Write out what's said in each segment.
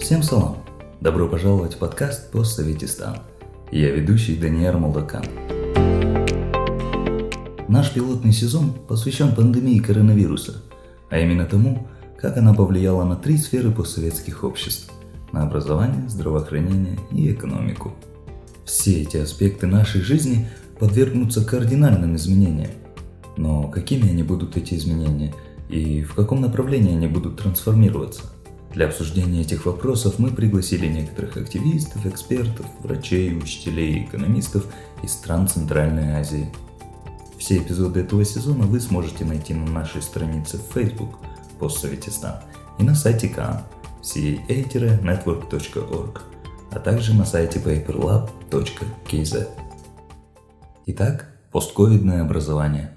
Всем салам! Добро пожаловать в подкаст «Постсоветистан». Я ведущий Даниэр Молдакан. Наш пилотный сезон посвящен пандемии коронавируса, а именно тому, как она повлияла на три сферы постсоветских обществ – на образование, здравоохранение и экономику. Все эти аспекты нашей жизни подвергнутся кардинальным изменениям. Но какими они будут эти изменения и в каком направлении они будут трансформироваться? Для обсуждения этих вопросов мы пригласили некоторых активистов, экспертов, врачей, учителей экономистов из стран Центральной Азии. Все эпизоды этого сезона вы сможете найти на нашей странице в Facebook «Постсоветистан» и на сайте КАН ca-network.org, а также на сайте paperlab.kz. Итак, постковидное образование.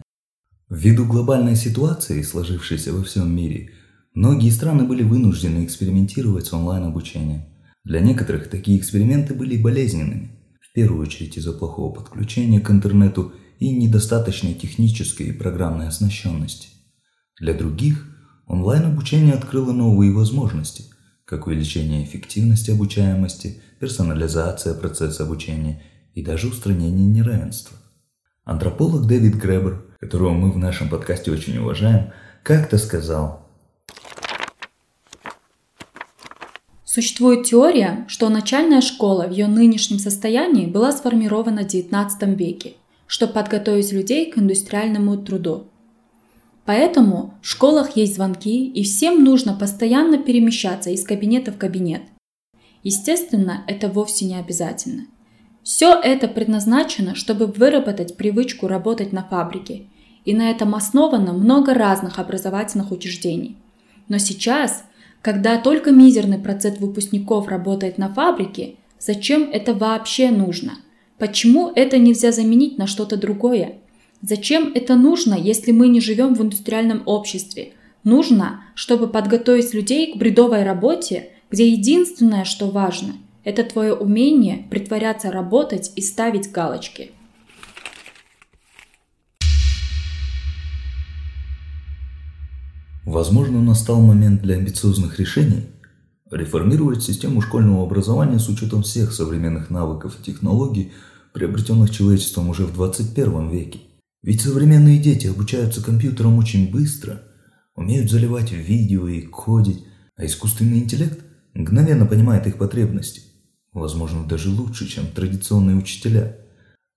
Ввиду глобальной ситуации, сложившейся во всем мире – Многие страны были вынуждены экспериментировать с онлайн-обучением. Для некоторых такие эксперименты были болезненными, в первую очередь из-за плохого подключения к интернету и недостаточной технической и программной оснащенности. Для других онлайн-обучение открыло новые возможности, как увеличение эффективности обучаемости, персонализация процесса обучения и даже устранение неравенства. Антрополог Дэвид Гребер, которого мы в нашем подкасте очень уважаем, как-то сказал – Существует теория, что начальная школа в ее нынешнем состоянии была сформирована в XIX веке, чтобы подготовить людей к индустриальному труду. Поэтому в школах есть звонки, и всем нужно постоянно перемещаться из кабинета в кабинет. Естественно, это вовсе не обязательно. Все это предназначено, чтобы выработать привычку работать на фабрике, и на этом основано много разных образовательных учреждений. Но сейчас – когда только мизерный процент выпускников работает на фабрике, зачем это вообще нужно? Почему это нельзя заменить на что-то другое? Зачем это нужно, если мы не живем в индустриальном обществе? Нужно, чтобы подготовить людей к бредовой работе, где единственное, что важно, это твое умение притворяться работать и ставить галочки – Возможно, настал момент для амбициозных решений реформировать систему школьного образования с учетом всех современных навыков и технологий, приобретенных человечеством уже в 21 веке. Ведь современные дети обучаются компьютерам очень быстро, умеют заливать видео и кодить, а искусственный интеллект мгновенно понимает их потребности. Возможно, даже лучше, чем традиционные учителя.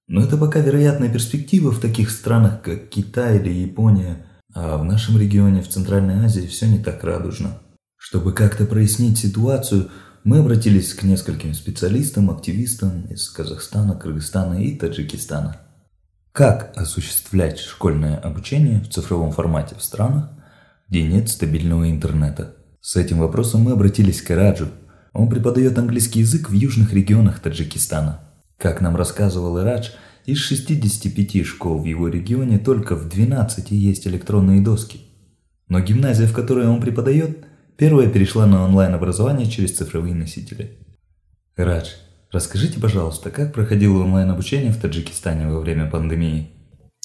Но это пока вероятная перспектива в таких странах, как Китай или Япония – а в нашем регионе, в Центральной Азии, все не так радужно. Чтобы как-то прояснить ситуацию, мы обратились к нескольким специалистам, активистам из Казахстана, Кыргызстана и Таджикистана. Как осуществлять школьное обучение в цифровом формате в странах, где нет стабильного интернета? С этим вопросом мы обратились к Раджу. Он преподает английский язык в южных регионах Таджикистана. Как нам рассказывал Ирадж, из 65 школ в его регионе только в 12 есть электронные доски. Но гимназия, в которой он преподает, первая перешла на онлайн-образование через цифровые носители. Радж, расскажите, пожалуйста, как проходило онлайн-обучение в Таджикистане во время пандемии?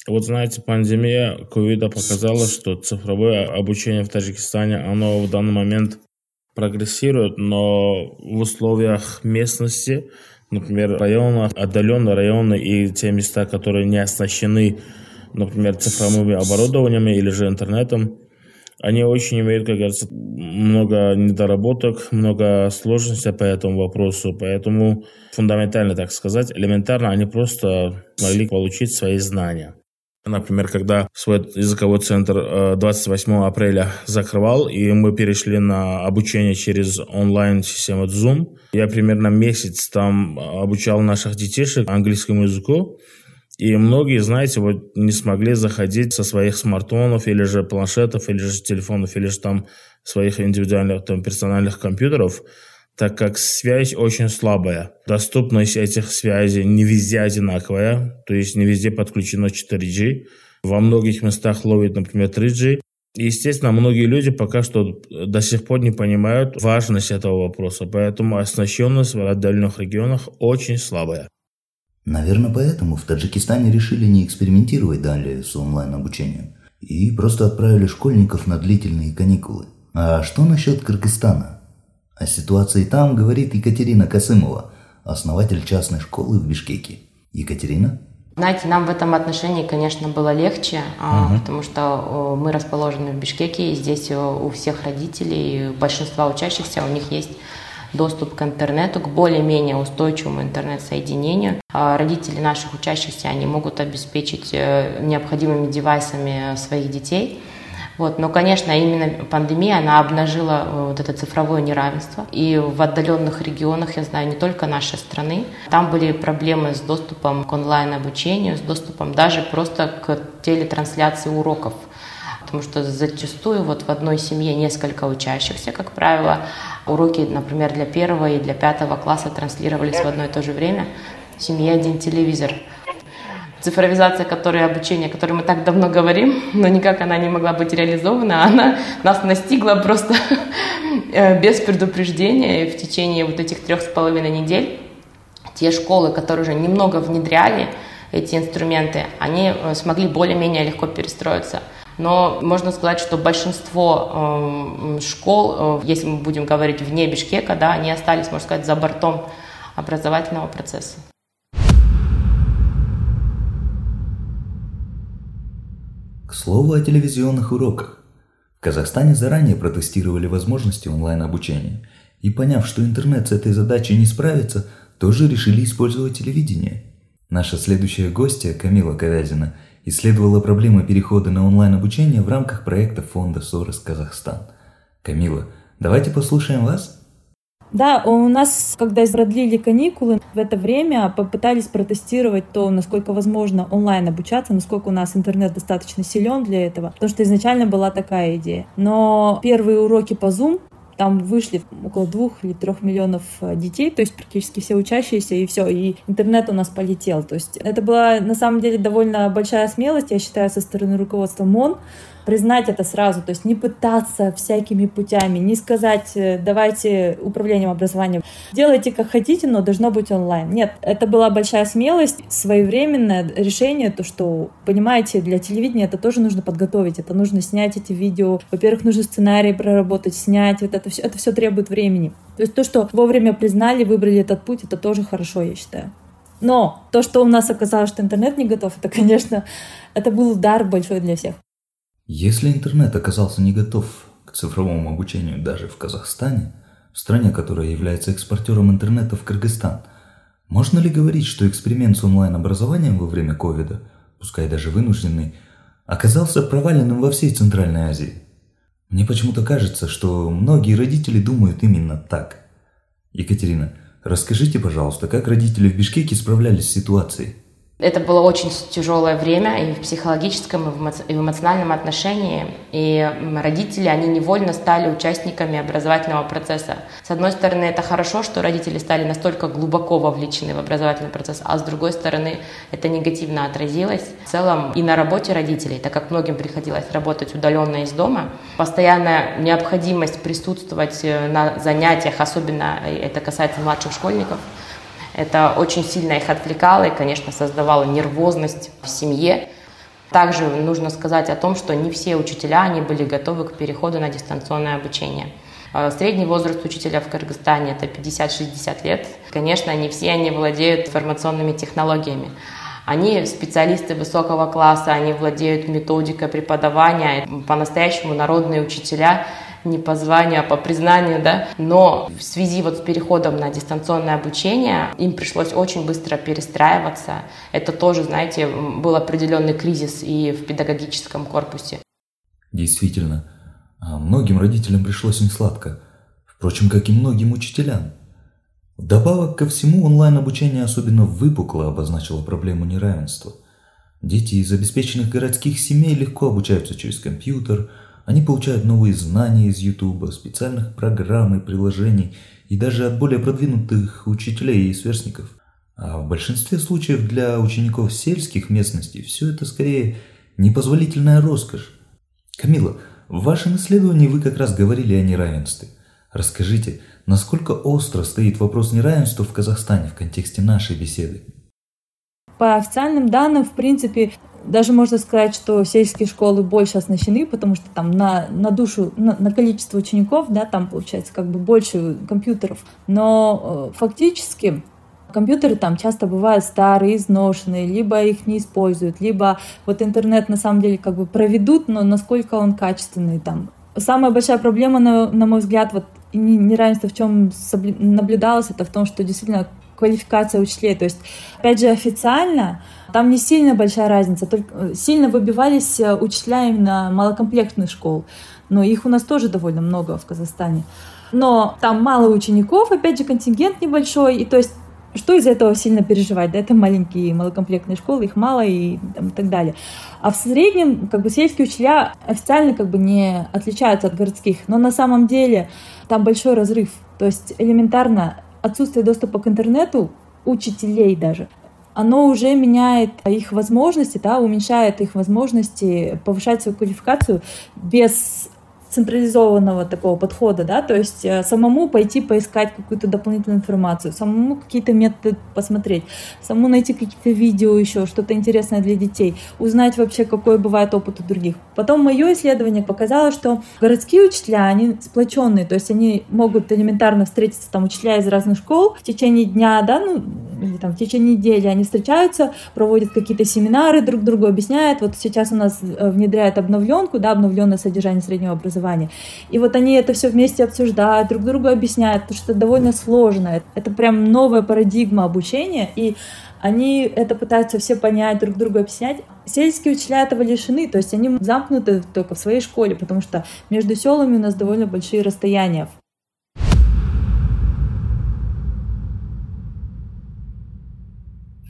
Вот знаете, пандемия ковида показала, что цифровое обучение в Таджикистане, оно в данный момент прогрессирует, но в условиях местности например, районы, отдаленные районы и те места, которые не оснащены, например, цифровыми оборудованиями или же интернетом, они очень имеют, как говорится, много недоработок, много сложностей по этому вопросу, поэтому фундаментально, так сказать, элементарно они просто могли получить свои знания. Например, когда свой языковой центр 28 э, апреля закрывал, и мы перешли на обучение через онлайн-систему Zoom, я примерно месяц там обучал наших детишек английскому языку, и многие, знаете, вот не смогли заходить со своих смартфонов или же планшетов, или же телефонов, или же там своих индивидуальных, там, персональных компьютеров, так как связь очень слабая. Доступность этих связей не везде одинаковая, то есть не везде подключено 4G. Во многих местах ловит, например, 3G, Естественно, многие люди пока что до сих пор не понимают важность этого вопроса, поэтому оснащенность в отдельных регионах очень слабая. Наверное, поэтому в Таджикистане решили не экспериментировать далее с онлайн-обучением и просто отправили школьников на длительные каникулы. А что насчет Кыргызстана? О ситуации там говорит Екатерина Касымова, основатель частной школы в Бишкеке. Екатерина? Знаете, нам в этом отношении, конечно, было легче, угу. потому что мы расположены в Бишкеке, и здесь у всех родителей, большинства учащихся, у них есть доступ к интернету, к более-менее устойчивому интернет-соединению. А родители наших учащихся, они могут обеспечить э, необходимыми девайсами своих детей. Вот. Но, конечно, именно пандемия, она обнажила э, вот это цифровое неравенство. И в отдаленных регионах, я знаю, не только нашей страны, там были проблемы с доступом к онлайн-обучению, с доступом даже просто к телетрансляции уроков потому что зачастую вот в одной семье несколько учащихся, как правило, уроки, например, для первого и для пятого класса транслировались в одно и то же время, в семье один телевизор. Цифровизация, которая обучение, о которой мы так давно говорим, но никак она не могла быть реализована, она нас настигла просто э, без предупреждения и в течение вот этих трех с половиной недель. Те школы, которые уже немного внедряли эти инструменты, они э, смогли более-менее легко перестроиться – но можно сказать, что большинство э, школ, э, если мы будем говорить вне Бишкека, да, они остались, можно сказать, за бортом образовательного процесса. К слову о телевизионных уроках. В Казахстане заранее протестировали возможности онлайн-обучения и, поняв, что интернет с этой задачей не справится, тоже решили использовать телевидение. Наша следующая гостья, Камила Ковязина – исследовала проблемы перехода на онлайн-обучение в рамках проекта фонда «Сорос Казахстан». Камила, давайте послушаем вас. Да, у нас, когда продлили каникулы, в это время попытались протестировать то, насколько возможно онлайн обучаться, насколько у нас интернет достаточно силен для этого, потому что изначально была такая идея. Но первые уроки по Zoom там вышли около двух или трех миллионов э, детей, то есть практически все учащиеся, и все, и интернет у нас полетел. То есть это была на самом деле довольно большая смелость, я считаю, со стороны руководства МОН, признать это сразу, то есть не пытаться всякими путями, не сказать, э, давайте управлением образованием, делайте как хотите, но должно быть онлайн. Нет, это была большая смелость, своевременное решение, то, что, понимаете, для телевидения это тоже нужно подготовить, это нужно снять эти видео, во-первых, нужно сценарий проработать, снять, вот это все, это все требует времени. То есть то, что вовремя признали, выбрали этот путь, это тоже хорошо, я считаю. Но то, что у нас оказалось, что интернет не готов, это, конечно, это был удар большой для всех. Если интернет оказался не готов к цифровому обучению даже в Казахстане, в стране, которая является экспортером интернета в Кыргызстан, можно ли говорить, что эксперимент с онлайн-образованием во время ковида, пускай даже вынужденный, оказался проваленным во всей Центральной Азии? Мне почему-то кажется, что многие родители думают именно так. Екатерина, расскажите, пожалуйста, как родители в Бишкеке справлялись с ситуацией? Это было очень тяжелое время и в психологическом, и в эмоциональном отношении. И родители, они невольно стали участниками образовательного процесса. С одной стороны, это хорошо, что родители стали настолько глубоко вовлечены в образовательный процесс, а с другой стороны, это негативно отразилось в целом и на работе родителей, так как многим приходилось работать удаленно из дома. Постоянная необходимость присутствовать э, на занятиях, особенно э, это касается младших школьников – это очень сильно их отвлекало и, конечно, создавало нервозность в семье. Также нужно сказать о том, что не все учителя они были готовы к переходу на дистанционное обучение. А, средний возраст учителя в Кыргызстане это 50-60 лет. Конечно, не все они владеют информационными технологиями. Они специалисты высокого класса, они владеют методикой преподавания, по-настоящему народные учителя – не по званию, а по признанию, да. Но в связи вот с переходом на дистанционное обучение им пришлось очень быстро перестраиваться. Это тоже, знаете, был определенный кризис и в педагогическом корпусе. Действительно, а многим родителям пришлось несладко. Впрочем, как и многим учителям. Вдобавок ко всему, онлайн-обучение особенно выпукло обозначило проблему неравенства. Дети из обеспеченных городских семей легко обучаются через компьютер – они получают новые знания из YouTube, специальных программ и приложений, и даже от более продвинутых учителей и сверстников. А в большинстве случаев для учеников сельских местностей все это скорее непозволительная роскошь. Камила, в вашем исследовании вы как раз говорили о неравенстве. Расскажите, насколько остро стоит вопрос неравенства в Казахстане в контексте нашей беседы? По официальным данным, в принципе, даже можно сказать, что сельские школы больше оснащены, потому что там на, на душу, на, на количество учеников, да, там получается как бы больше компьютеров. Но э, фактически Компьютеры там часто бывают старые, изношенные, либо их не используют, либо вот интернет на самом деле как бы проведут, но насколько он качественный там. Самая большая проблема, на, на мой взгляд, вот неравенство в чем наблюдалось, это в том, что действительно квалификация учителей. То есть, опять же, официально там не сильно большая разница, только э, сильно выбивались э, учителя именно малокомплектных школ. Но их у нас тоже довольно много в Казахстане. Но там мало учеников, опять же, контингент небольшой, и то есть что из этого сильно переживать? Да, это маленькие малокомплектные школы, их мало и, там, и так далее. А в среднем, как бы, сельские учителя официально как бы не отличаются от городских, но на самом деле там большой разрыв. То есть элементарно отсутствие доступа к интернету учителей даже, оно уже меняет их возможности, да, уменьшает их возможности повышать свою квалификацию без централизованного такого подхода, да, то есть э, самому пойти поискать какую-то дополнительную информацию, самому какие-то методы посмотреть, самому найти какие-то видео еще, что-то интересное для детей, узнать вообще, какой бывает опыт у других. Потом мое исследование показало, что городские учителя, они сплоченные, то есть они могут элементарно встретиться, там, учителя из разных школ в течение дня, да, ну, или там в течение недели они встречаются, проводят какие-то семинары, друг другу объясняют. Вот сейчас у нас э, внедряют обновленку, да, обновленное содержание среднего образования. И вот они это все вместе обсуждают, друг другу объясняют, потому что это довольно сложно. Это прям новая парадигма обучения, и они это пытаются все понять, друг другу объяснять. Сельские учителя этого лишены, то есть они замкнуты только в своей школе, потому что между селами у нас довольно большие расстояния.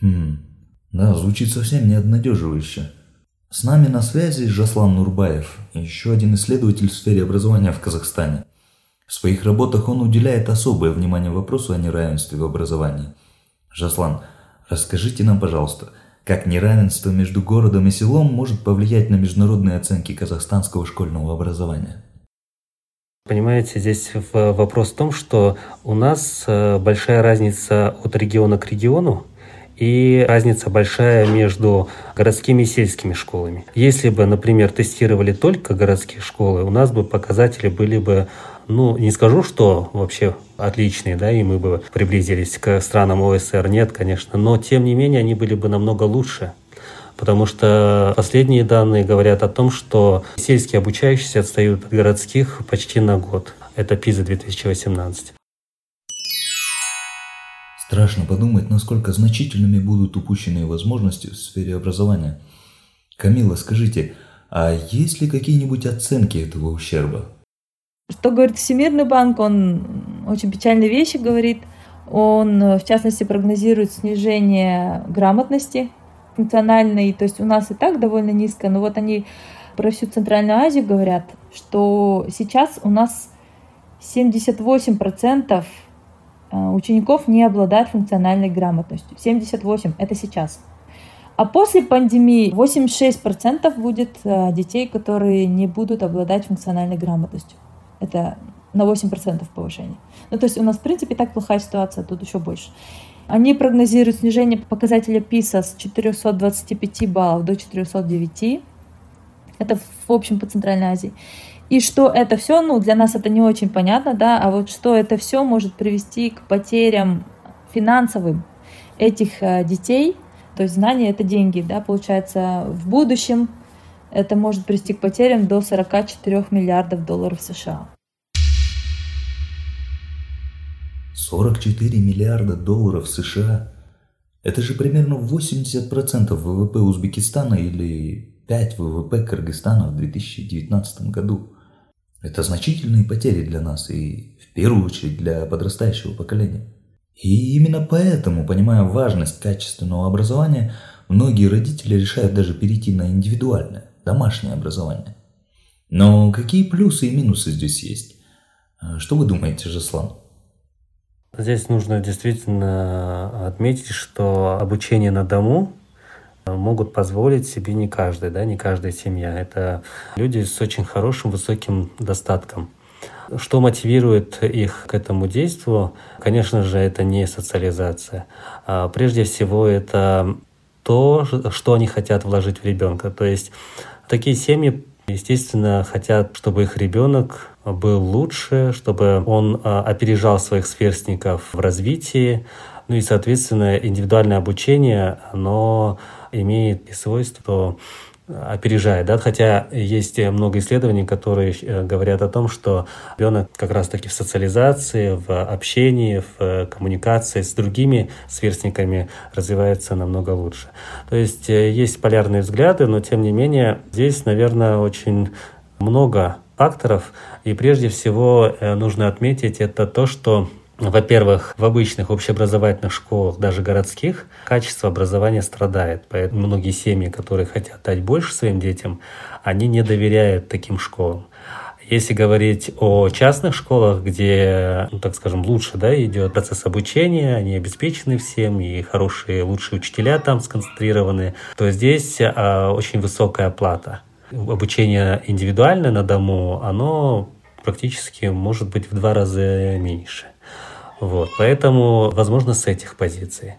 Хм, да, звучит совсем не. С нами на связи Жаслан Нурбаев, еще один исследователь в сфере образования в Казахстане. В своих работах он уделяет особое внимание вопросу о неравенстве в образовании. Жаслан, расскажите нам, пожалуйста, как неравенство между городом и селом может повлиять на международные оценки казахстанского школьного образования? Понимаете, здесь вопрос в том, что у нас э, большая разница от региона к региону – и разница большая между городскими и сельскими школами. Если бы, например, тестировали только городские школы, у нас бы показатели были бы ну, не скажу, что вообще отличные, да, и мы бы приблизились к странам ОСР, нет, конечно, но тем не менее они были бы намного лучше, потому что последние данные говорят о том, что сельские обучающиеся отстают от городских почти на год. Это ПИЗа 2018. Страшно подумать, насколько значительными будут упущенные возможности в сфере образования. Камила, скажите, а есть ли какие-нибудь оценки этого ущерба? Что говорит Всемирный банк? Он очень печальные вещи говорит. Он, в частности, прогнозирует снижение грамотности функциональной. То есть у нас и так довольно низко, но вот они про всю Центральную Азию говорят, что сейчас у нас 78% Э, учеников не обладают функциональной грамотностью. 78 – это сейчас. А после пандемии 86% будет э, детей, которые не будут обладать функциональной грамотностью. Это на 8% повышение. Ну, то есть у нас, в принципе, так плохая ситуация, тут еще больше. Они прогнозируют снижение показателя ПИСа с 425 баллов до 409. Это в общем по Центральной Азии. И что это все, ну, для нас это не очень понятно, да, а вот что это все может привести к потерям финансовым этих э, детей, то есть знания это деньги, да, получается, в будущем это может привести к потерям до 44 миллиардов долларов США. 44 миллиарда долларов США. Это же примерно 80% ВВП Узбекистана или 5 ВВП Кыргызстана в 2019 году. Это значительные потери для нас и, в первую очередь, для подрастающего поколения. И именно поэтому, понимая важность качественного образования, многие родители решают даже перейти на индивидуальное, домашнее образование. Но какие плюсы и минусы здесь есть? А что вы думаете, Жаслан? Здесь нужно действительно отметить, что обучение на дому могут позволить себе не каждый, да, не каждая семья. Это люди с очень хорошим, высоким достатком. Что мотивирует их к этому действию? Конечно же, это не социализация. А прежде всего, это то, что они хотят вложить в ребенка. То есть такие семьи, естественно, хотят, чтобы их ребенок был лучше, чтобы он а, опережал своих сверстников в развитии. Ну и, соответственно, индивидуальное обучение, оно имеет свойство опережает, да, хотя есть много исследований, которые э, говорят о том, что ребенок как раз-таки в социализации, в общении, в э, коммуникации с другими сверстниками развивается намного лучше. То есть э, есть полярные взгляды, но тем не менее здесь, наверное, очень много факторов, и прежде всего нужно отметить это то, что во-первых, в обычных общеобразовательных школах, даже городских, качество образования страдает. Поэтому многие семьи, которые хотят дать больше своим детям, они не доверяют таким школам. Если говорить о частных школах, где, ну, так скажем, лучше да, идет процесс обучения, они обеспечены всем, и хорошие, лучшие учителя там сконцентрированы, то здесь а, очень высокая оплата. Обучение индивидуальное на дому, оно практически может быть в два раза меньше. Вот, поэтому, возможно, с этих позиций.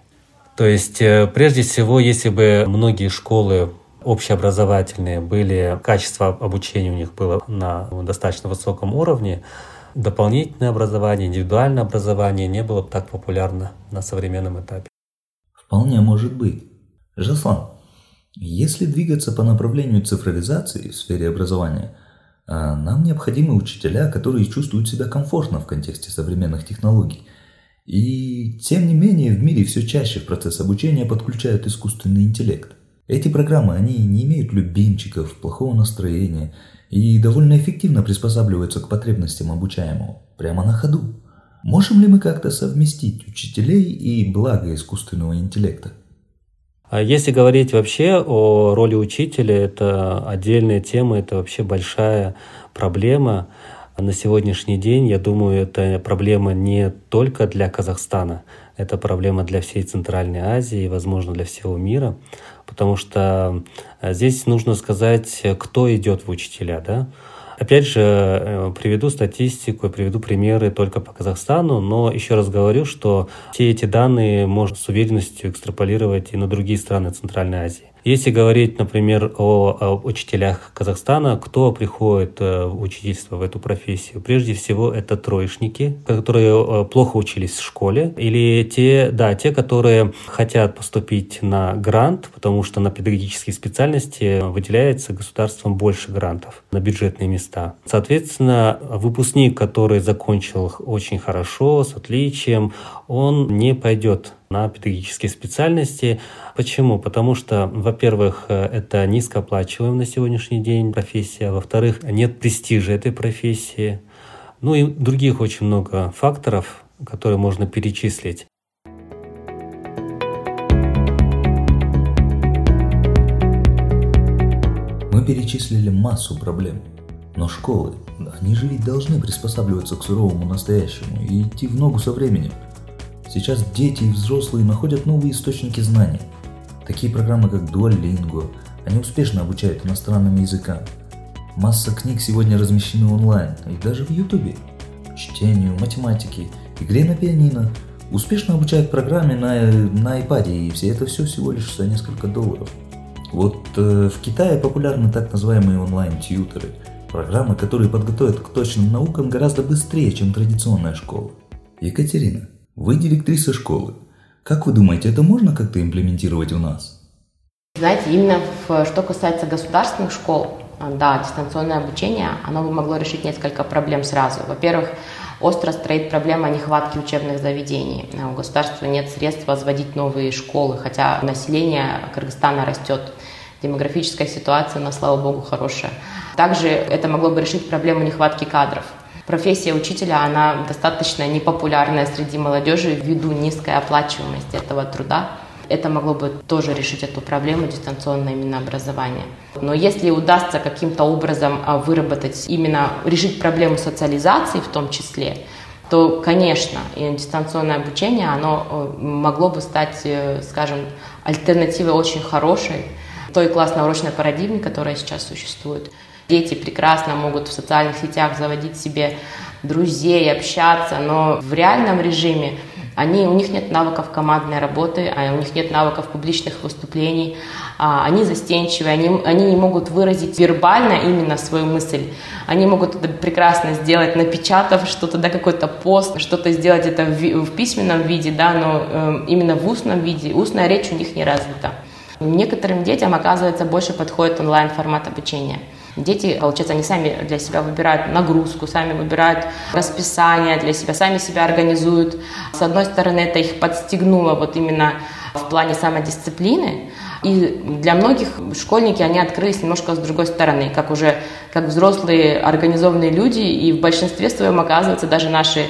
То есть, э, прежде всего, если бы многие школы общеобразовательные были, качество обучения у них было на достаточно высоком уровне, дополнительное образование, индивидуальное образование не было бы так популярно на современном этапе. Вполне может быть. Жаслан, если двигаться по направлению цифровизации в сфере образования – а нам необходимы учителя, которые чувствуют себя комфортно в контексте современных технологий. И тем не менее в мире все чаще в процесс обучения подключают искусственный интеллект. Эти программы, они не имеют любимчиков, плохого настроения и довольно эффективно приспосабливаются к потребностям обучаемого, прямо на ходу. Можем ли мы как-то совместить учителей и благо искусственного интеллекта? А если говорить вообще о роли учителя, это отдельная тема, это вообще большая проблема. На сегодняшний день, я думаю, это проблема не только для Казахстана, это проблема для всей Центральной Азии и, возможно, для всего мира, потому что э, здесь нужно сказать, кто идет в учителя, да? Опять же, э, приведу статистику, приведу примеры только по Казахстану, но еще раз говорю, что все эти данные можно с уверенностью экстраполировать и на другие страны Центральной Азии. Если говорить, например, о, о учителях Казахстана, кто приходит э, в учительство в эту профессию? Прежде всего, это троечники, которые э, плохо учились в школе, или те, да, те, которые хотят поступить на грант, потому что на педагогические специальности выделяется государством больше грантов на бюджетные места. Соответственно, выпускник, который закончил очень хорошо, с отличием, он не пойдет на педагогические специальности. Почему? Потому что, во-первых, это низкооплачиваемая на сегодняшний день профессия, во-вторых, нет престижа этой профессии. Ну и других очень много факторов, которые можно перечислить. Перечислили массу проблем, но школы, они же ведь должны приспосабливаться к суровому настоящему и идти в ногу со временем. Сейчас дети и взрослые находят новые источники знаний. Такие программы, как Duolingo, они успешно обучают иностранным языкам. Масса книг сегодня размещены онлайн, и даже в Ютубе. Чтению, математике, игре на пианино. Успешно обучают программе на, на iPad, и все это все всего лишь за несколько долларов. Вот э, в Китае популярны так называемые онлайн-тьютеры, программы, которые подготовят к точным наукам гораздо быстрее, чем традиционная школа. Екатерина, вы директриса школы. Как вы думаете, это можно как-то имплементировать у нас? Знаете, именно в, что касается государственных школ, да, дистанционное обучение, оно бы могло решить несколько проблем сразу. Во-первых, остро стоит проблема нехватки учебных заведений. У государства нет средств возводить новые школы, хотя население Кыргызстана растет. Демографическая ситуация, на слава богу, хорошая. Также это могло бы решить проблему нехватки кадров профессия учителя, она достаточно непопулярная среди молодежи ввиду низкой оплачиваемости этого труда. Это могло бы тоже решить эту проблему дистанционное именно образование. Но если удастся каким-то образом а, выработать, именно решить проблему социализации в том числе, то, конечно, дистанционное обучение, оно э, могло бы стать, э, скажем, альтернативой очень хорошей той классно-урочной парадигме, которая сейчас существует. Дети прекрасно могут в социальных сетях заводить себе друзей, общаться, но в реальном режиме они, у них нет навыков командной работы, а у них нет навыков публичных выступлений, а, они застенчивые, они, они не могут выразить вербально именно свою мысль. Они могут это прекрасно сделать, напечатав что-то, да, какой-то пост, что-то сделать это в, в письменном виде, да, но э, именно в устном виде. Устная речь у них не развита. Некоторым детям, оказывается, больше подходит онлайн-формат обучения. Дети, получается, они сами для себя выбирают нагрузку, сами выбирают расписание для себя, сами себя организуют. С одной стороны, это их подстегнуло вот именно в плане самодисциплины, и для многих школьники, они открылись немножко с другой стороны, как уже как взрослые организованные люди, и в большинстве своем, оказывается, даже наши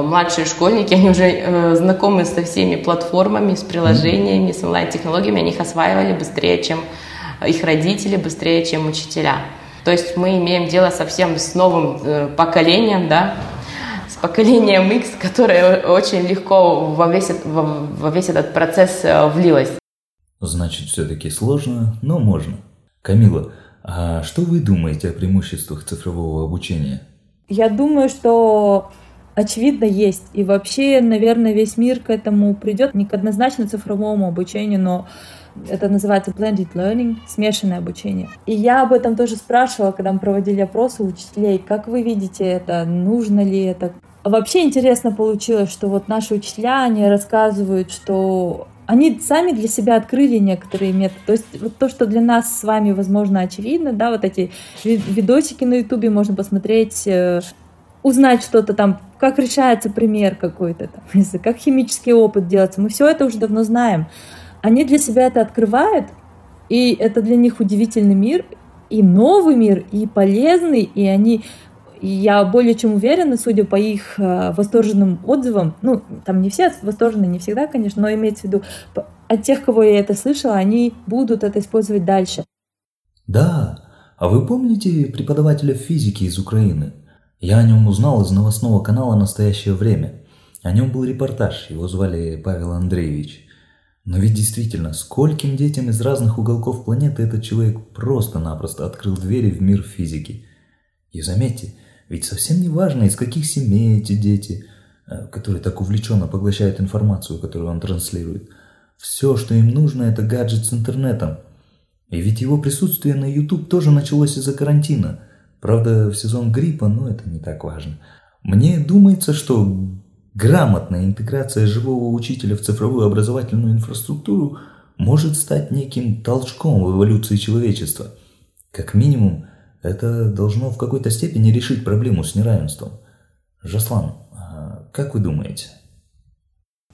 младшие школьники, они уже э, знакомы со всеми платформами, с приложениями, с онлайн-технологиями, они их осваивали быстрее, чем их родители, быстрее, чем учителя. То есть мы имеем дело совсем с новым э, поколением, да, с поколением X, которое очень легко во весь, во, во весь этот процесс э, влилось. Значит, все-таки сложно, но можно. Камила, а что вы думаете о преимуществах цифрового обучения? Я думаю, что очевидно есть. И вообще, наверное, весь мир к этому придет, не к однозначно цифровому обучению, но это называется blended learning, смешанное обучение. И я об этом тоже спрашивала, когда мы проводили опросы у учителей, как вы видите это, нужно ли это. Вообще интересно получилось, что вот наши учителя, они рассказывают, что они сами для себя открыли некоторые методы. То есть вот то, что для нас с вами, возможно, очевидно, да, вот эти видосики на ютубе можно посмотреть, э, узнать что-то там, как решается пример какой-то, там, как химический опыт делается. Мы все это уже давно знаем они для себя это открывают, и это для них удивительный мир, и новый мир, и полезный, и они я более чем уверена, судя по их э, восторженным отзывам, ну, там не все восторжены, не всегда, конечно, но имеется в виду, от тех, кого я это слышала, они будут это использовать дальше. Да, а вы помните преподавателя физики из Украины? Я о нем узнал из новостного канала «Настоящее время». О нем был репортаж, его звали Павел Андреевич. Но ведь действительно, скольким детям из разных уголков планеты этот человек просто-напросто открыл двери в мир физики. И заметьте, ведь совсем не важно, из каких семей эти дети, э, которые так увлеченно поглощают информацию, которую он транслирует. Все, что им нужно, это гаджет с интернетом. И ведь его присутствие на YouTube тоже началось из-за карантина. Правда, в сезон гриппа, но это не так важно. Мне думается, что Грамотная интеграция живого учителя в цифровую образовательную инфраструктуру может стать неким толчком в эволюции человечества. Как минимум, это должно в какой-то степени решить проблему с неравенством. Жаслан, а как вы думаете?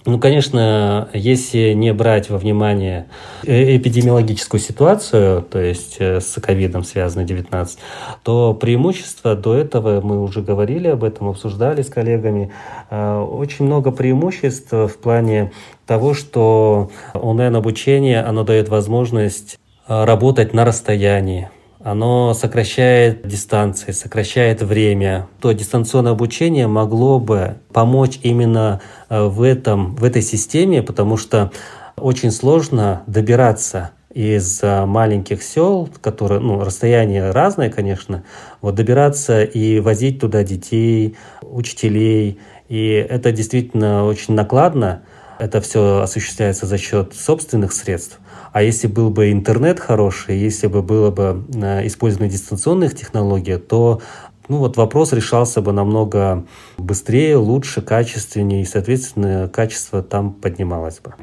Ну, конечно, если не брать во внимание э, эпидемиологическую ситуацию, то есть э, с ковидом связанной 19, то преимущества до этого, мы уже говорили об этом, обсуждали с коллегами, э, очень много преимуществ в плане того, что онлайн-обучение, оно дает возможность работать на расстоянии, оно сокращает дистанции, сокращает время. То дистанционное обучение могло бы помочь именно э, в, этом, в этой системе, потому что очень сложно добираться из э, маленьких сел, которые, ну, расстояние разное, конечно, вот добираться и возить туда детей, учителей, и это действительно очень накладно. Это все осуществляется за счет собственных средств. А если был бы интернет хороший, если бы было бы э, использованы дистанционных технологий, то ну вот вопрос решался бы намного быстрее, лучше, качественнее, и, соответственно, качество там поднималось бы.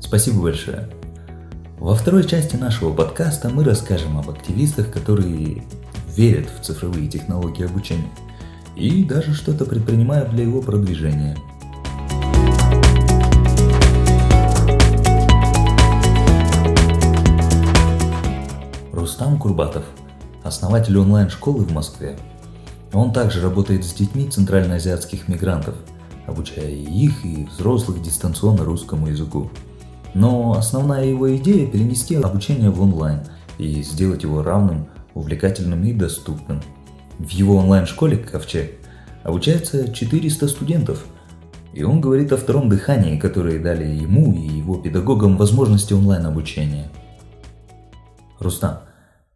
Спасибо большое. Во второй части нашего подкаста мы расскажем об активистах, которые верят в цифровые технологии обучения – и даже что-то предпринимают для его продвижения. Рустам Курбатов, основатель онлайн-школы в Москве. Он также работает с детьми центральноазиатских мигрантов, обучая их и взрослых дистанционно русскому языку. Но основная его идея – перенести обучение в онлайн и сделать его равным, увлекательным и доступным. В его онлайн-школе «Ковчег» обучается 400 студентов, и он говорит о втором дыхании, которое дали ему и его педагогам возможности онлайн-обучения. Рустам,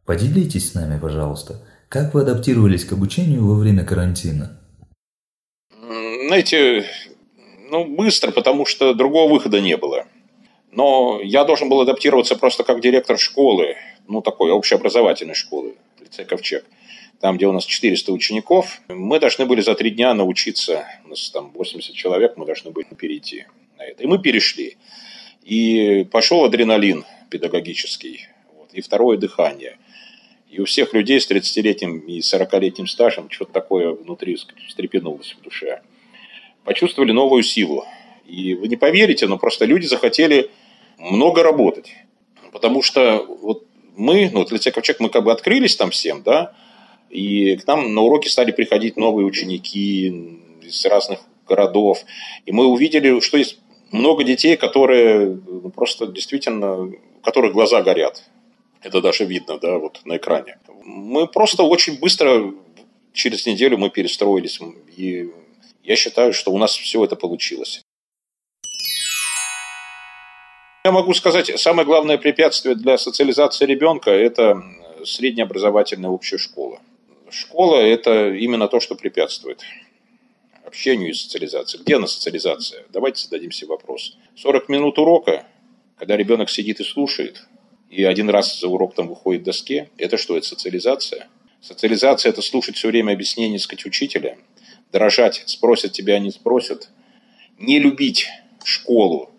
поделитесь с нами, пожалуйста, как вы адаптировались к обучению во время карантина? Знаете, ну, быстро, потому что другого выхода не было. Но я должен был адаптироваться просто как директор школы, ну, такой общеобразовательной школы, лицей Ковчег там, где у нас 400 учеников, мы должны были за три дня научиться, у нас там 80 человек, мы должны были перейти на это. И мы перешли. И пошел адреналин педагогический, вот, и второе дыхание. И у всех людей с 30-летним и 40-летним стажем что-то такое внутри встрепенулось в душе. Почувствовали новую силу. И вы не поверите, но просто люди захотели много работать. Потому что вот мы, ну, вот лицей Ковчег, мы как бы открылись там всем, да, и к нам на уроки стали приходить новые ученики из разных городов. И мы увидели, что есть много детей, которые ну, просто действительно, у которых глаза горят. Это даже видно, да, вот на экране. Мы просто очень быстро, через неделю мы перестроились. И я считаю, что у нас все это получилось. Я могу сказать, самое главное препятствие для социализации ребенка – это среднеобразовательная общая школа. Школа – это именно то, что препятствует общению и социализации. Где она социализация? Давайте зададим себе вопрос. 40 минут урока, когда ребенок сидит и слушает, и один раз за урок там выходит доске, это что, это социализация? Социализация – это слушать все время объяснения, сказать, учителя, дорожать, спросят тебя, не спросят, не любить школу,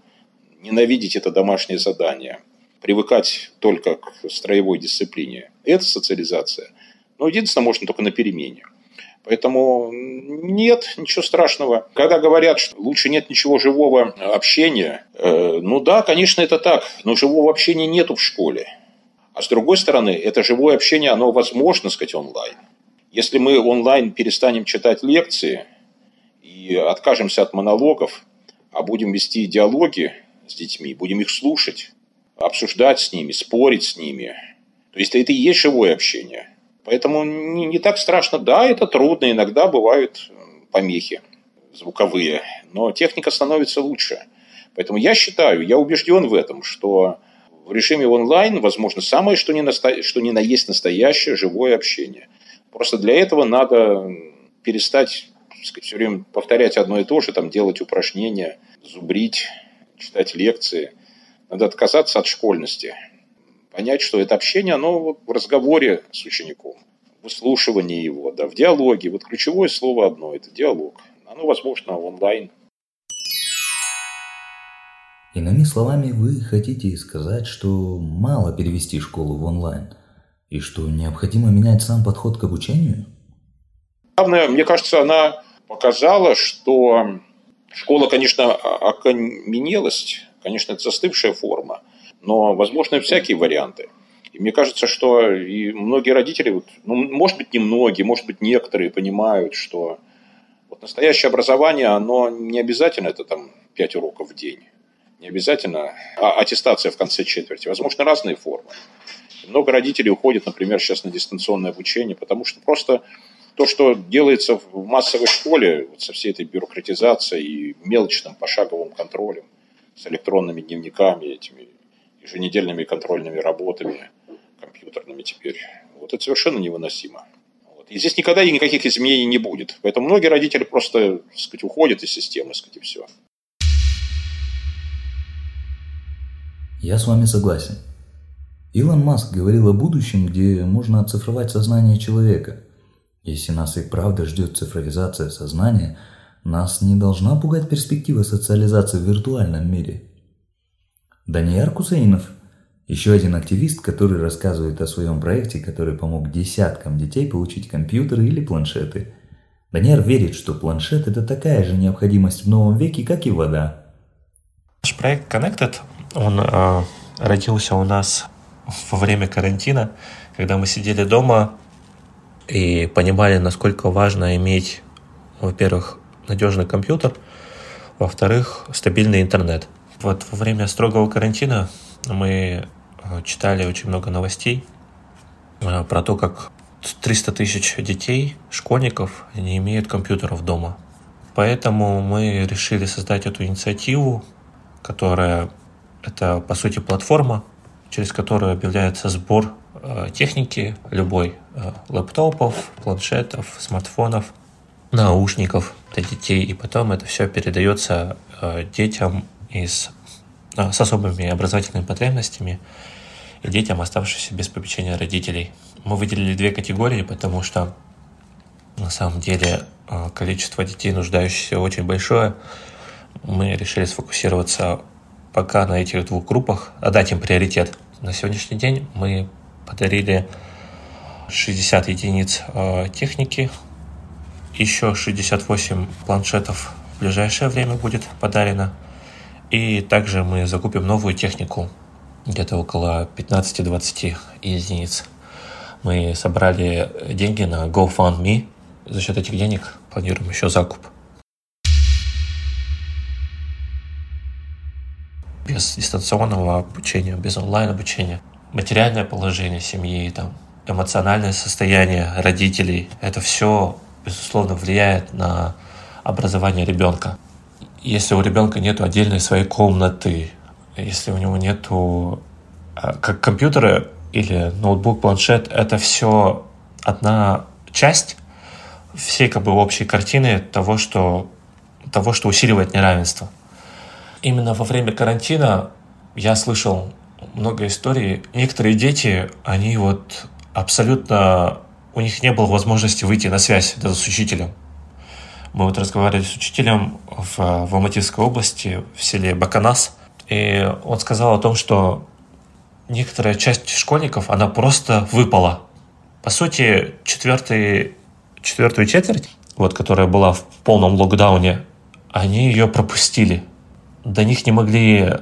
ненавидеть это домашнее задание, привыкать только к строевой дисциплине. Это социализация – но единственное, можно только на перемене. Поэтому нет ничего страшного. Когда говорят, что лучше нет ничего живого общения, э, ну да, конечно, это так, но живого общения нету в школе. А с другой стороны, это живое общение, оно возможно, сказать, онлайн. Если мы онлайн перестанем читать лекции и откажемся от монологов, а будем вести диалоги с детьми, будем их слушать, обсуждать с ними, спорить с ними, то есть это и есть живое общение – Поэтому не, не так страшно. Да, это трудно, иногда бывают помехи звуковые, но техника становится лучше. Поэтому я считаю, я убежден в этом, что в режиме онлайн возможно самое, что ни, насто... что ни на есть настоящее живое общение. Просто для этого надо перестать сказать, все время повторять одно и то же, там, делать упражнения, зубрить, читать лекции. Надо отказаться от школьности понять, что это общение, оно в разговоре с учеником, в выслушивании его, да, в диалоге. Вот ключевое слово одно – это диалог. Оно возможно онлайн. Иными словами, вы хотите сказать, что мало перевести школу в онлайн, и что необходимо менять сам подход к обучению? Главное, мне кажется, она показала, что школа, конечно, окаменелость, конечно, это застывшая форма – но возможны всякие варианты. И мне кажется, что и многие родители, вот, ну, может быть, не многие, может быть, некоторые понимают, что вот настоящее образование, оно не обязательно это там 5 уроков в день. Не обязательно а аттестация в конце четверти. Возможно, разные формы. И много родителей уходят, например, сейчас на дистанционное обучение, потому что просто то, что делается в массовой школе, вот со всей этой бюрократизацией и мелочным пошаговым контролем, с электронными дневниками, этими еженедельными контрольными работами, компьютерными теперь. Вот это совершенно невыносимо. Вот. И здесь никогда никаких изменений не будет. Поэтому многие родители просто так сказать, уходят из системы, так сказать, и все. Я с вами согласен. Илон Маск говорил о будущем, где можно оцифровать сознание человека. Если нас и правда ждет цифровизация сознания, нас не должна пугать перспектива социализации в виртуальном мире – Данияр Кусейнов, еще один активист, который рассказывает о своем проекте, который помог десяткам детей получить компьютеры или планшеты. Данияр верит, что планшет – это такая же необходимость в новом веке, как и вода. Наш проект Connected, он э, родился у нас во время карантина, когда мы сидели дома и понимали, насколько важно иметь, во-первых, надежный компьютер, во-вторых, стабильный интернет – вот во время строгого карантина мы э, читали очень много новостей э, про то, как 300 тысяч детей, школьников, не имеют компьютеров дома. Поэтому мы решили создать эту инициативу, которая это по сути платформа, через которую объявляется сбор э, техники любой, лэптопов, планшетов, смартфонов, наушников для детей, и потом это все передается детям из, с особыми образовательными потребностями и детям, оставшимся без попечения родителей. Мы выделили две категории, потому что на самом деле количество детей, нуждающихся, очень большое. Мы решили сфокусироваться пока на этих двух группах, отдать им приоритет. На сегодняшний день мы подарили 60 единиц техники, еще 68 планшетов в ближайшее время будет подарено. И также мы закупим новую технику, где-то около 15-20 единиц. Мы собрали деньги на GoFundMe. За счет этих денег планируем еще закуп без дистанционного обучения, без онлайн-обучения. Материальное положение семьи, там, эмоциональное состояние родителей, это все, безусловно, влияет на образование ребенка. Если у ребенка нет отдельной своей комнаты, если у него нету а, как компьютера или ноутбук, планшет, это все одна часть всей как бы общей картины того, что, того, что усиливает неравенство именно во время карантина я слышал много историй. Некоторые дети, они вот абсолютно... У них не было возможности выйти на связь даже с учителем. Мы вот разговаривали с учителем в, в Алматинской области, в селе Баканас, и он сказал о том, что некоторая часть школьников, она просто выпала. По сути, четвертый, четвертую четверть, вот, которая была в полном локдауне, они ее пропустили до них не могли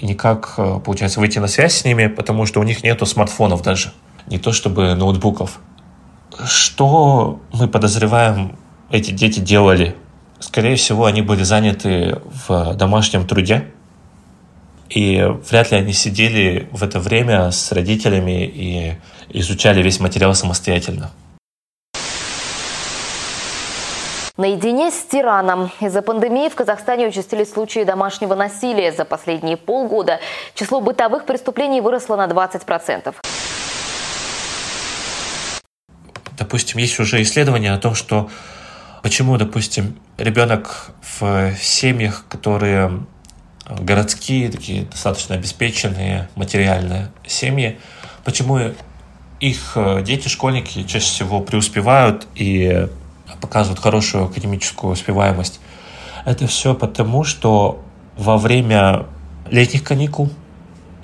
никак, э, получается, выйти на связь с ними, потому что у них нету смартфонов даже, не то чтобы ноутбуков. Что мы подозреваем, эти дети делали? Скорее всего, они были заняты в домашнем труде, и вряд ли они сидели в это время с родителями и изучали весь материал самостоятельно. Наедине с тираном. Из-за пандемии в Казахстане участились случаи домашнего насилия. За последние полгода число бытовых преступлений выросло на 20%. Допустим, есть уже исследования о том, что почему, допустим, ребенок в семьях, которые городские, такие достаточно обеспеченные материальные семьи, почему их дети, школьники чаще всего преуспевают и показывают хорошую академическую успеваемость. Это все потому, что во время летних каникул,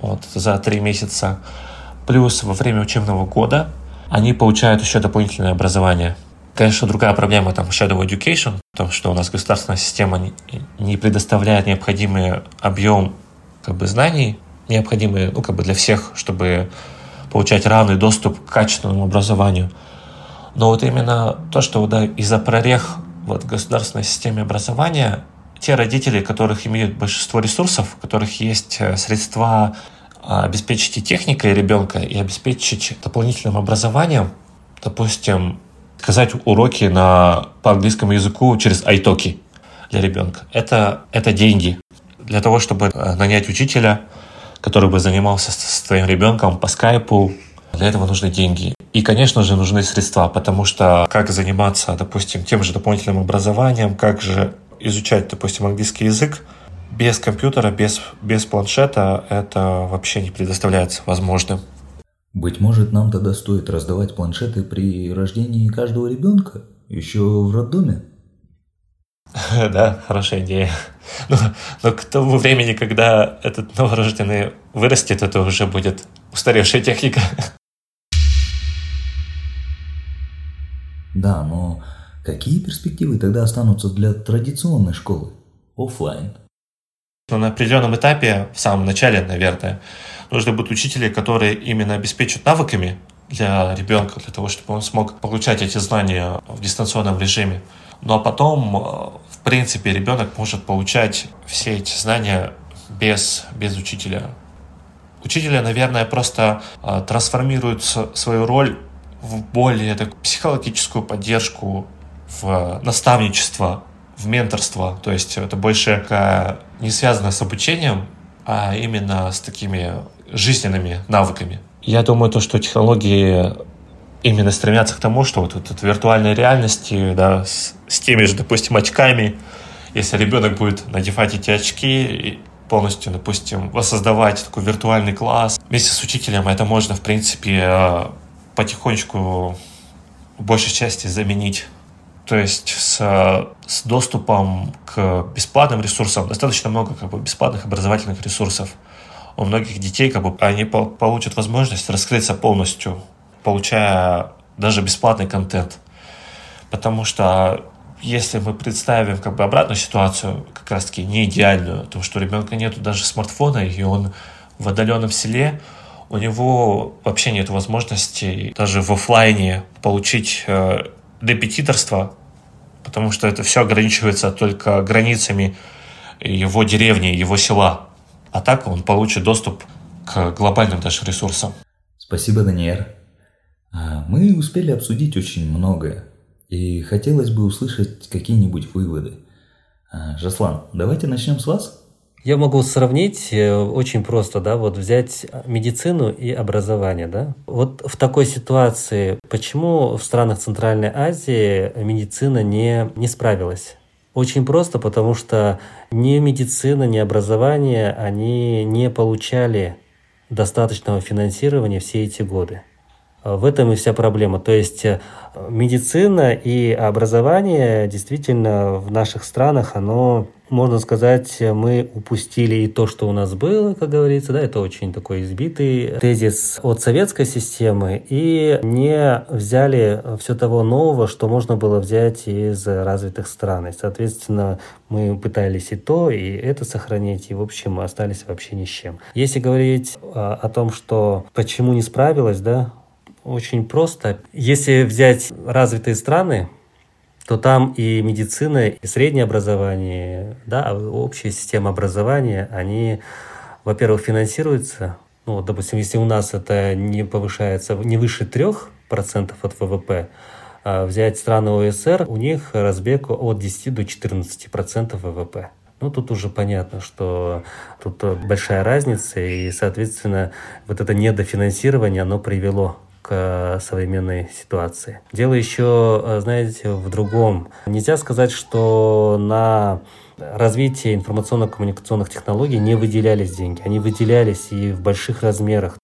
вот за три месяца, плюс во время учебного года, они получают еще дополнительное образование. Конечно, другая проблема там shadow education, то, что у нас государственная система не предоставляет необходимый объем как бы, знаний, необходимые ну, как бы для всех, чтобы получать равный доступ к качественному образованию – но вот именно то, что да, из-за прорех вот, государственной системе образования те родители, которых имеют большинство ресурсов, у которых есть э, средства а, обеспечить и техникой ребенка, и обеспечить дополнительным образованием, допустим, сказать уроки на, по английскому языку через айтоки для ребенка. Это, это деньги. Для того, чтобы э, нанять учителя, который бы занимался с твоим ребенком по скайпу, для этого нужны деньги. И, конечно же, нужны средства, потому что как заниматься, допустим, тем же дополнительным образованием, как же изучать, допустим, английский язык, без компьютера, без, без планшета это вообще не предоставляется возможным. Быть может, нам тогда стоит раздавать планшеты при рождении каждого ребенка? Еще в роддоме? Да, хорошая идея. Но, но к тому времени, когда этот новорожденный вырастет, это уже будет устаревшая техника. Да, но какие перспективы тогда останутся для традиционной школы, офлайн? Но на определенном этапе, в самом начале, наверное, нужны будут учители, которые именно обеспечат навыками для ребенка, для того, чтобы он смог получать эти знания в дистанционном режиме. Ну а потом, э, в принципе, ребенок может получать все эти знания без, без учителя. Учителя, наверное, просто э, трансформируют свою роль в более так, психологическую поддержку, в наставничество, в менторство. То есть это больше не связано с обучением, а именно с такими жизненными навыками. Я думаю, то, что технологии именно стремятся к тому, что вот эта виртуальной реальности, да, с, с теми же, допустим, очками, если ребенок будет надевать эти очки, полностью, допустим, воссоздавать такой виртуальный класс вместе с учителем, это можно, в принципе, э, потихонечку в большей части заменить. То есть с, с доступом к бесплатным ресурсам, достаточно много как бы, бесплатных образовательных ресурсов. У многих детей как бы, они получат возможность раскрыться полностью, получая даже бесплатный контент. Потому что если мы представим как бы обратную ситуацию, как раз таки не идеальную, то что у ребенка нету даже смартфона, и он в отдаленном селе, у него вообще нет возможности даже в офлайне получить э, репетиторство, потому что это все ограничивается только границами его деревни, его села. А так он получит доступ к глобальным даже ресурсам. Спасибо, Даниэр. А, мы успели обсудить очень многое, и хотелось бы услышать какие-нибудь выводы. А, Жаслан, давайте начнем с вас. Я могу сравнить э, очень просто, да, вот взять медицину и образование, да. Вот в такой ситуации, почему в странах Центральной Азии медицина не, не справилась? Очень просто, потому что ни медицина, ни образование, они не получали достаточного финансирования все эти годы. В этом и вся проблема. То есть э, медицина и образование действительно в наших странах, оно можно сказать, мы упустили и то, что у нас было, как говорится, да, это очень такой избитый тезис от советской системы, и не взяли все того нового, что можно было взять из развитых стран. И, соответственно, мы пытались и то, и это сохранить, и, в общем, остались вообще ни с чем. Если говорить а, о том, что почему не справилась, да, очень просто. Если взять развитые страны, то там и медицина, и среднее образование, да, общая система образования, они, во-первых, финансируются. Ну, допустим, если у нас это не повышается не выше 3% от ВВП, а взять страны ОСР, у них разбег от 10 до 14% ВВП. Ну, тут уже понятно, что тут большая разница, и, соответственно, вот это недофинансирование, оно привело к современной ситуации. Дело еще, э, знаете, в другом. Нельзя сказать, что на развитие информационно-коммуникационных технологий не выделялись деньги. Они выделялись и в больших размерах.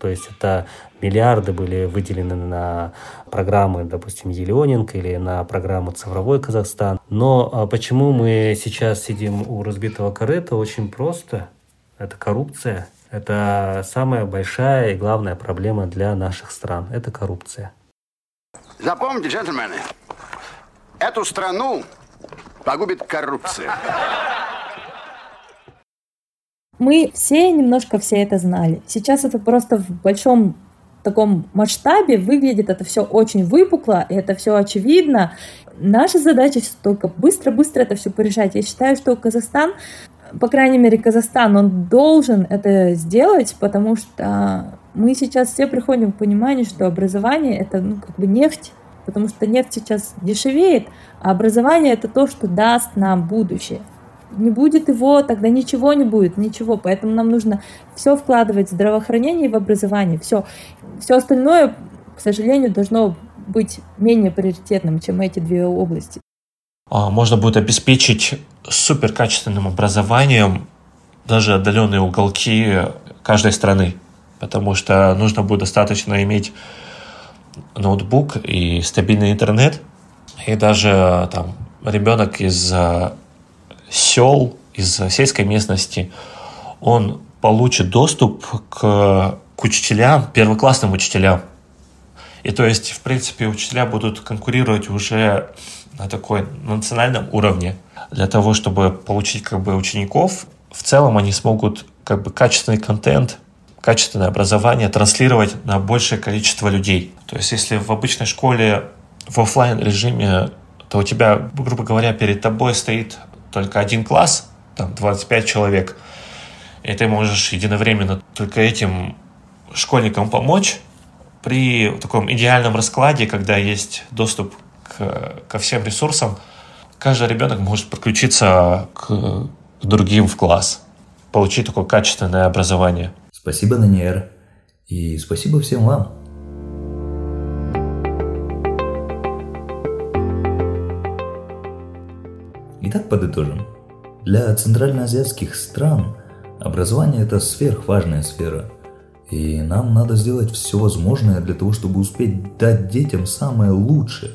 То есть это миллиарды были выделены на программы, допустим, Елененко или на программу «Цифровой Казахстан». Но а почему мы сейчас сидим у разбитого корыта? Очень просто. Это коррупция. Это самая большая и главная проблема для наших стран. Это коррупция. Запомните, джентльмены, эту страну погубит коррупция. Мы все немножко все это знали. Сейчас это просто в большом таком масштабе выглядит это все очень выпукло, и это все очевидно. Наша задача только быстро-быстро это все порешать. Я считаю, что Казахстан по крайней мере, Казахстан, он должен это сделать, потому что мы сейчас все приходим к пониманию, что образование это ну, как бы нефть, потому что нефть сейчас дешевеет, а образование это то, что даст нам будущее. Не будет его, тогда ничего не будет, ничего. Поэтому нам нужно все вкладывать в здравоохранение и в образование. Все. Все остальное, к сожалению, должно быть менее приоритетным, чем эти две области. А, можно будет обеспечить суперкачественным образованием даже отдаленные уголки каждой страны, потому что нужно будет достаточно иметь ноутбук и стабильный интернет, и даже там ребенок из э, сел, из сельской местности, он получит доступ к, к учителям, первоклассным учителям. И то есть, в принципе, учителя будут конкурировать уже на такой национальном уровне для того, чтобы получить как бы учеников. В целом они смогут как бы качественный контент, качественное образование транслировать на большее количество людей. То есть если в обычной школе в офлайн режиме, то у тебя, грубо говоря, перед тобой стоит только один класс, там 25 человек, и ты можешь единовременно только этим школьникам помочь при таком идеальном раскладе, когда есть доступ к, ко всем ресурсам, каждый ребенок может подключиться к, другим в класс, получить такое качественное образование. Спасибо, Даниэр. И спасибо всем вам. Итак, подытожим. Для центральноазиатских стран образование – это сверхважная сфера. И нам надо сделать все возможное для того, чтобы успеть дать детям самое лучшее.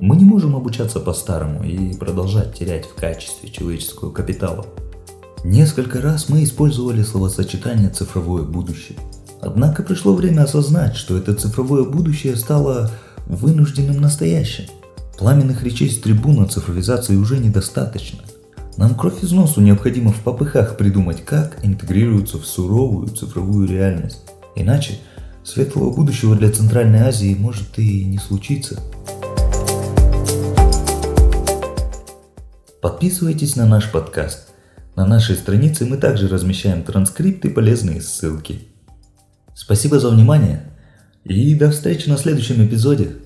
Мы не можем обучаться по-старому и продолжать терять в качестве человеческого капитала. Несколько раз мы использовали словосочетание «цифровое будущее». Однако пришло время осознать, что это цифровое будущее стало вынужденным настоящим. Пламенных речей с трибуна цифровизации уже недостаточно. Нам кровь из носу необходимо в попыхах придумать, как интегрируются в суровую цифровую реальность. Иначе светлого будущего для Центральной Азии может и не случиться. Подписывайтесь на наш подкаст. На нашей странице мы также размещаем транскрипты и полезные ссылки. Спасибо за внимание и до встречи на следующем эпизоде.